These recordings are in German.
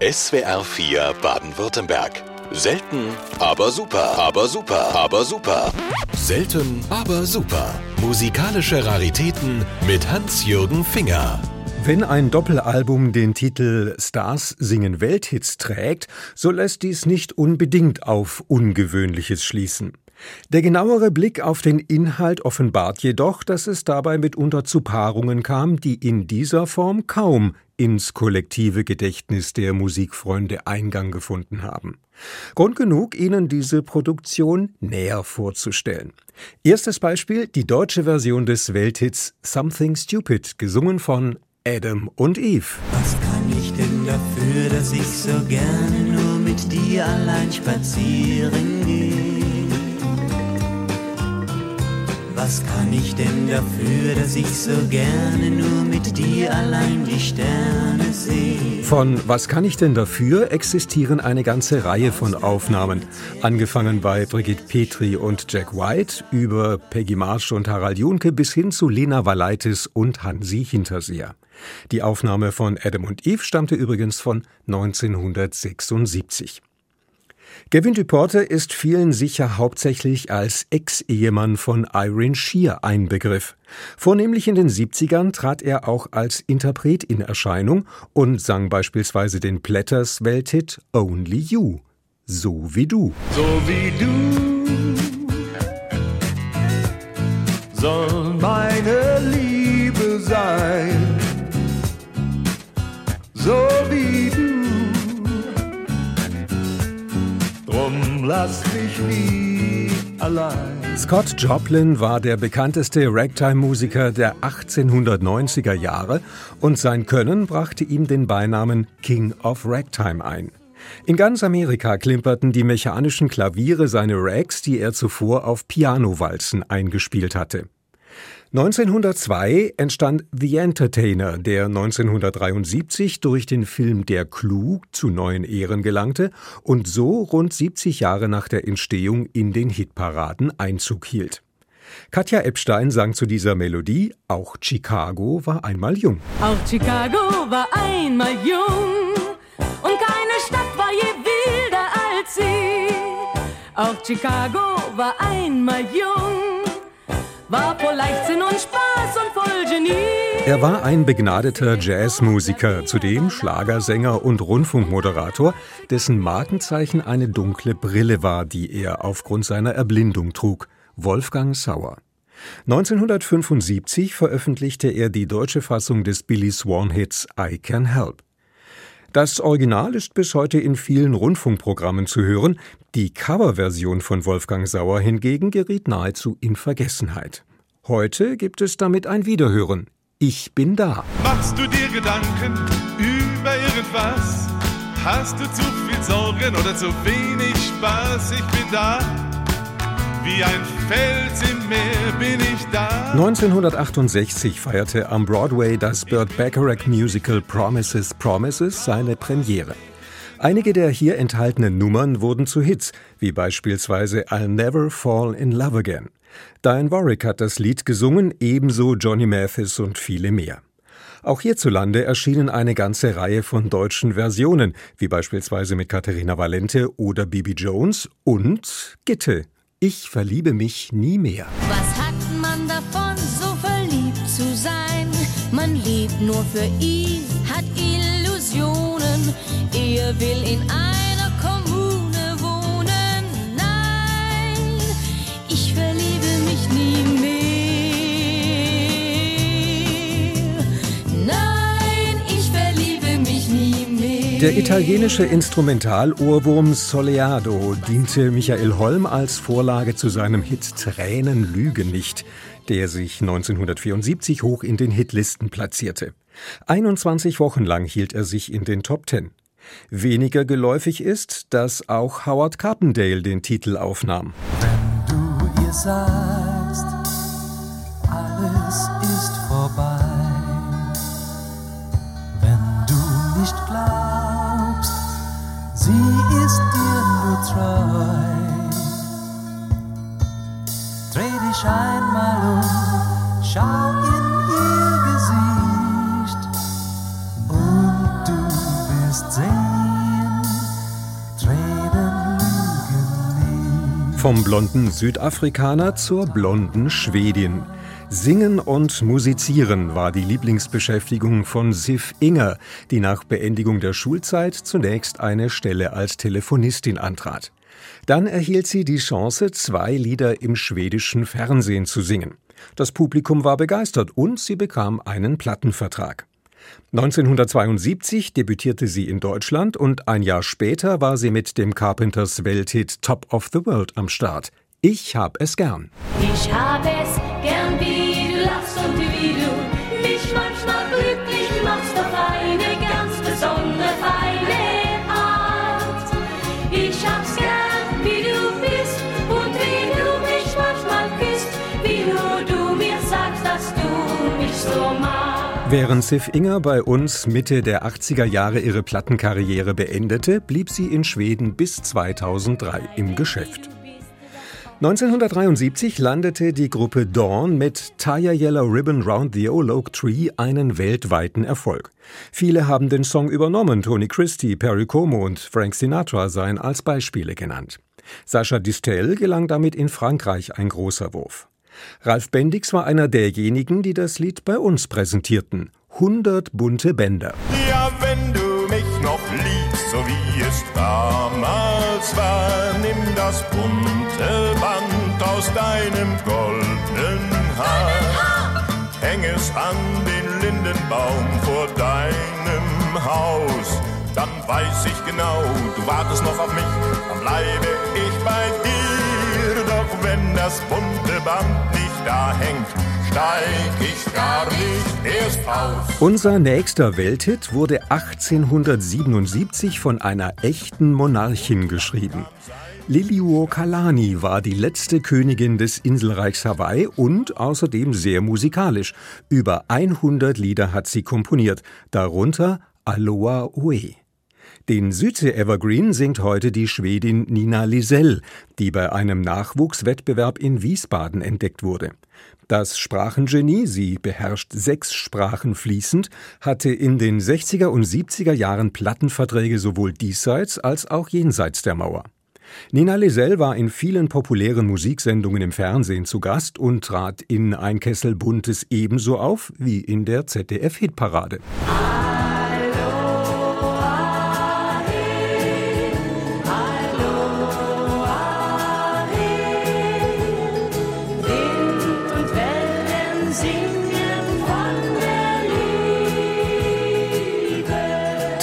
SWR 4 Baden-Württemberg. Selten, aber super, aber super, aber super. Selten, aber super. Musikalische Raritäten mit Hans-Jürgen Finger. Wenn ein Doppelalbum den Titel Stars singen Welthits trägt, so lässt dies nicht unbedingt auf Ungewöhnliches schließen. Der genauere Blick auf den Inhalt offenbart jedoch, dass es dabei mitunter zu Paarungen kam, die in dieser Form kaum ins kollektive Gedächtnis der Musikfreunde Eingang gefunden haben. Grund genug, Ihnen diese Produktion näher vorzustellen. Erstes Beispiel die deutsche Version des Welthits Something Stupid, gesungen von Adam und Eve. Was kann ich denn dafür, dass ich so gerne nur mit dir allein spazieren gehe? Was kann ich denn dafür, dass ich so gerne nur mit dir allein die Sterne sehe? Von Was kann ich denn dafür existieren eine ganze Reihe von Aufnahmen. Angefangen bei Brigitte Petri und Jack White, über Peggy Marsh und Harald Junke bis hin zu Lena Valaitis und Hansi Hinterseer. Die Aufnahme von Adam und Eve stammte übrigens von 1976. Gavin Duporter ist vielen sicher hauptsächlich als Ex-Ehemann von Irene Shear ein Begriff. Vornehmlich in den 70ern trat er auch als Interpret in Erscheinung und sang beispielsweise den Platters Welthit Only You. So wie du. So wie du soll meine Liebe Drum lass mich nie allein. Scott Joplin war der bekannteste Ragtime-Musiker der 1890er Jahre und sein Können brachte ihm den Beinamen King of Ragtime ein. In ganz Amerika klimperten die mechanischen Klaviere seine Rags, die er zuvor auf Pianowalzen eingespielt hatte. 1902 entstand The Entertainer, der 1973 durch den Film Der Clou zu neuen Ehren gelangte und so rund 70 Jahre nach der Entstehung in den Hitparaden Einzug hielt. Katja Epstein sang zu dieser Melodie Auch Chicago war einmal jung. Auch Chicago war einmal jung und keine Stadt war je wilder als sie. Auch Chicago war einmal jung war voll Leichtsinn und Spaß und voll Genie. Er war ein begnadeter Jazzmusiker, zudem Schlagersänger und Rundfunkmoderator, dessen Markenzeichen eine dunkle Brille war, die er aufgrund seiner Erblindung trug. Wolfgang Sauer. 1975 veröffentlichte er die deutsche Fassung des Billy Swan Hits I Can Help. Das Original ist bis heute in vielen Rundfunkprogrammen zu hören, die Coverversion von Wolfgang Sauer hingegen geriet nahezu in Vergessenheit. Heute gibt es damit ein Wiederhören. Ich bin da. Machst du dir Gedanken über irgendwas? Hast du zu viel Sorgen oder zu wenig Spaß? Ich bin da wie ein Fels im Meer bin ich da. 1968 feierte am Broadway das Burt Bacharach Musical Promises Promises seine Premiere. Einige der hier enthaltenen Nummern wurden zu Hits, wie beispielsweise I'll Never Fall in Love Again. Diane Warwick hat das Lied gesungen, ebenso Johnny Mathis und viele mehr. Auch hierzulande erschienen eine ganze Reihe von deutschen Versionen, wie beispielsweise mit Katharina Valente oder Bibi Jones und Gitte ich verliebe mich nie mehr. Was hat man davon, so verliebt zu sein? Man lebt nur für ihn, hat Illusionen. Er will in einer Der italienische Instrumentalohrwurm Soleado diente Michael Holm als Vorlage zu seinem Hit Tränen lügen nicht, der sich 1974 hoch in den Hitlisten platzierte. 21 Wochen lang hielt er sich in den Top Ten. Weniger geläufig ist, dass auch Howard Carpendale den Titel aufnahm. Wenn du ihr sagst, alles ist vorbei. Wenn du nicht glaubst, sie ist dir nur treu. Dreh dich einmal um, schau in ihr Gesicht und du wirst sehen, Tränen lügen nicht. Vom blonden Südafrikaner zur blonden Schwedin. Singen und Musizieren war die Lieblingsbeschäftigung von Sif Inger, die nach Beendigung der Schulzeit zunächst eine Stelle als Telefonistin antrat. Dann erhielt sie die Chance, zwei Lieder im schwedischen Fernsehen zu singen. Das Publikum war begeistert und sie bekam einen Plattenvertrag. 1972 debütierte sie in Deutschland und ein Jahr später war sie mit dem Carpenters Welthit Top of the World am Start. Ich hab es gern. Ich hab es gern, wie du lachst und wie du mich manchmal glücklich machst auf eine ganz besondere feine Art. Ich hab's gern, wie du bist und wie du mich manchmal küsst, wie nur du mir sagst, dass du mich so magst. Während Sif Inger bei uns Mitte der 80er Jahre ihre Plattenkarriere beendete, blieb sie in Schweden bis 2003 im Geschäft. 1973 landete die Gruppe Dawn mit Tie a Yellow Ribbon Round the Old Oak Tree einen weltweiten Erfolg. Viele haben den Song übernommen, Tony Christie, Perry Como und Frank Sinatra seien als Beispiele genannt. Sascha Distel gelang damit in Frankreich ein großer Wurf. Ralf Bendix war einer derjenigen, die das Lied bei uns präsentierten. 100 bunte Bänder. Ja, wenn du mich noch liebst, so wie es damals war, nimm das bunte aus deinem goldenen Haar. Häng es an den Lindenbaum vor deinem Haus. Dann weiß ich genau, du wartest noch auf mich, dann bleibe ich bei dir. Doch wenn das bunte Band nicht da hängt, steig ich gar nicht erst aus. Unser nächster Welthit wurde 1877 von einer echten Monarchin geschrieben. Liliuokalani war die letzte Königin des Inselreichs Hawaii und außerdem sehr musikalisch. Über 100 Lieder hat sie komponiert, darunter Aloha Oe. Den Südsee-Evergreen singt heute die Schwedin Nina Lisell, die bei einem Nachwuchswettbewerb in Wiesbaden entdeckt wurde. Das Sprachengenie, sie beherrscht sechs Sprachen fließend, hatte in den 60er und 70er Jahren Plattenverträge sowohl diesseits als auch jenseits der Mauer. Nina Lisell war in vielen populären Musiksendungen im Fernsehen zu Gast und trat in Ein Kessel Buntes ebenso auf wie in der ZDF-Hitparade. Wind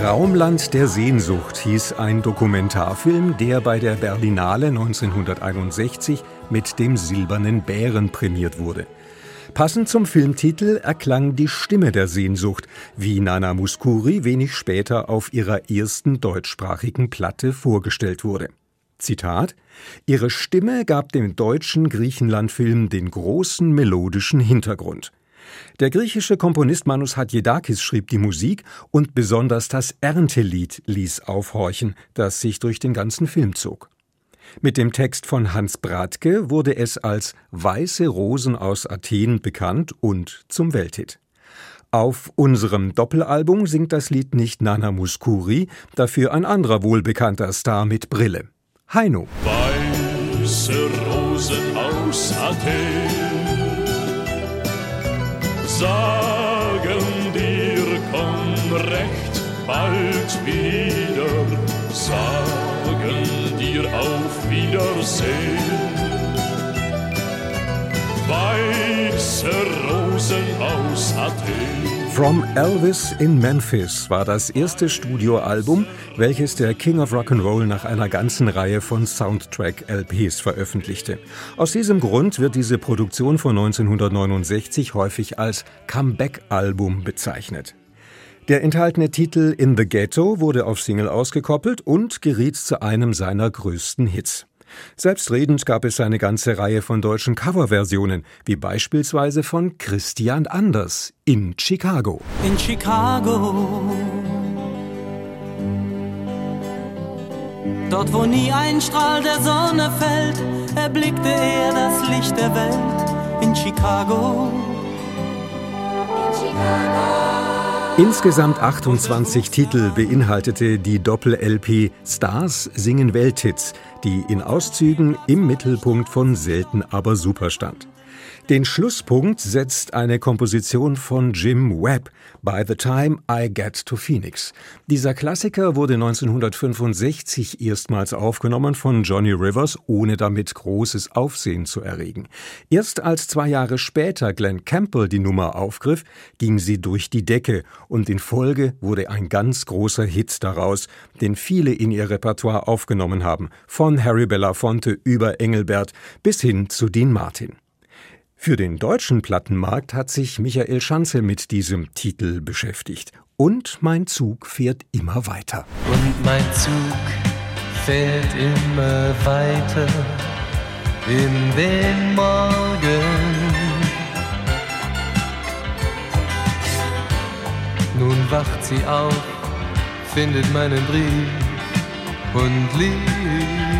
Traumland der Sehnsucht hieß ein Dokumentarfilm, der bei der Berlinale 1961 mit dem Silbernen Bären prämiert wurde. Passend zum Filmtitel erklang die Stimme der Sehnsucht, wie Nana Muskuri wenig später auf ihrer ersten deutschsprachigen Platte vorgestellt wurde. Zitat Ihre Stimme gab dem deutschen Griechenlandfilm den großen melodischen Hintergrund. Der griechische Komponist Manus Hadjidakis schrieb die Musik und besonders das Erntelied ließ aufhorchen, das sich durch den ganzen Film zog. Mit dem Text von Hans Bratke wurde es als Weiße Rosen aus Athen bekannt und zum Welthit. Auf unserem Doppelalbum singt das Lied nicht Nana Muskuri, dafür ein anderer wohlbekannter Star mit Brille. Heino. Weiße Rosen aus Athen sagen dir, komm recht bald wieder, sagen dir auf Wiedersehen. Weiße Rosen aus Athen. From Elvis in Memphis war das erste Studioalbum, welches der King of Rock'n'Roll nach einer ganzen Reihe von Soundtrack-LPs veröffentlichte. Aus diesem Grund wird diese Produktion von 1969 häufig als Comeback-Album bezeichnet. Der enthaltene Titel In the Ghetto wurde auf Single ausgekoppelt und geriet zu einem seiner größten Hits. Selbstredend gab es eine ganze Reihe von deutschen Coverversionen, wie beispielsweise von Christian Anders in Chicago. in Chicago. Dort, wo nie ein Strahl der Sonne fällt, erblickte er das Licht der Welt in Chicago. Insgesamt 28 Titel beinhaltete die Doppel-LP Stars singen Welthits, die in Auszügen im Mittelpunkt von Selten aber super stand. Den Schlusspunkt setzt eine Komposition von Jim Webb, By the Time I Get to Phoenix. Dieser Klassiker wurde 1965 erstmals aufgenommen von Johnny Rivers, ohne damit großes Aufsehen zu erregen. Erst als zwei Jahre später Glenn Campbell die Nummer aufgriff, ging sie durch die Decke und in Folge wurde ein ganz großer Hit daraus, den viele in ihr Repertoire aufgenommen haben, von Harry Belafonte über Engelbert bis hin zu Dean Martin. Für den deutschen Plattenmarkt hat sich Michael Schanze mit diesem Titel beschäftigt. Und mein Zug fährt immer weiter. Und mein Zug fährt immer weiter in den Morgen. Nun wacht sie auf, findet meinen Brief und liebt.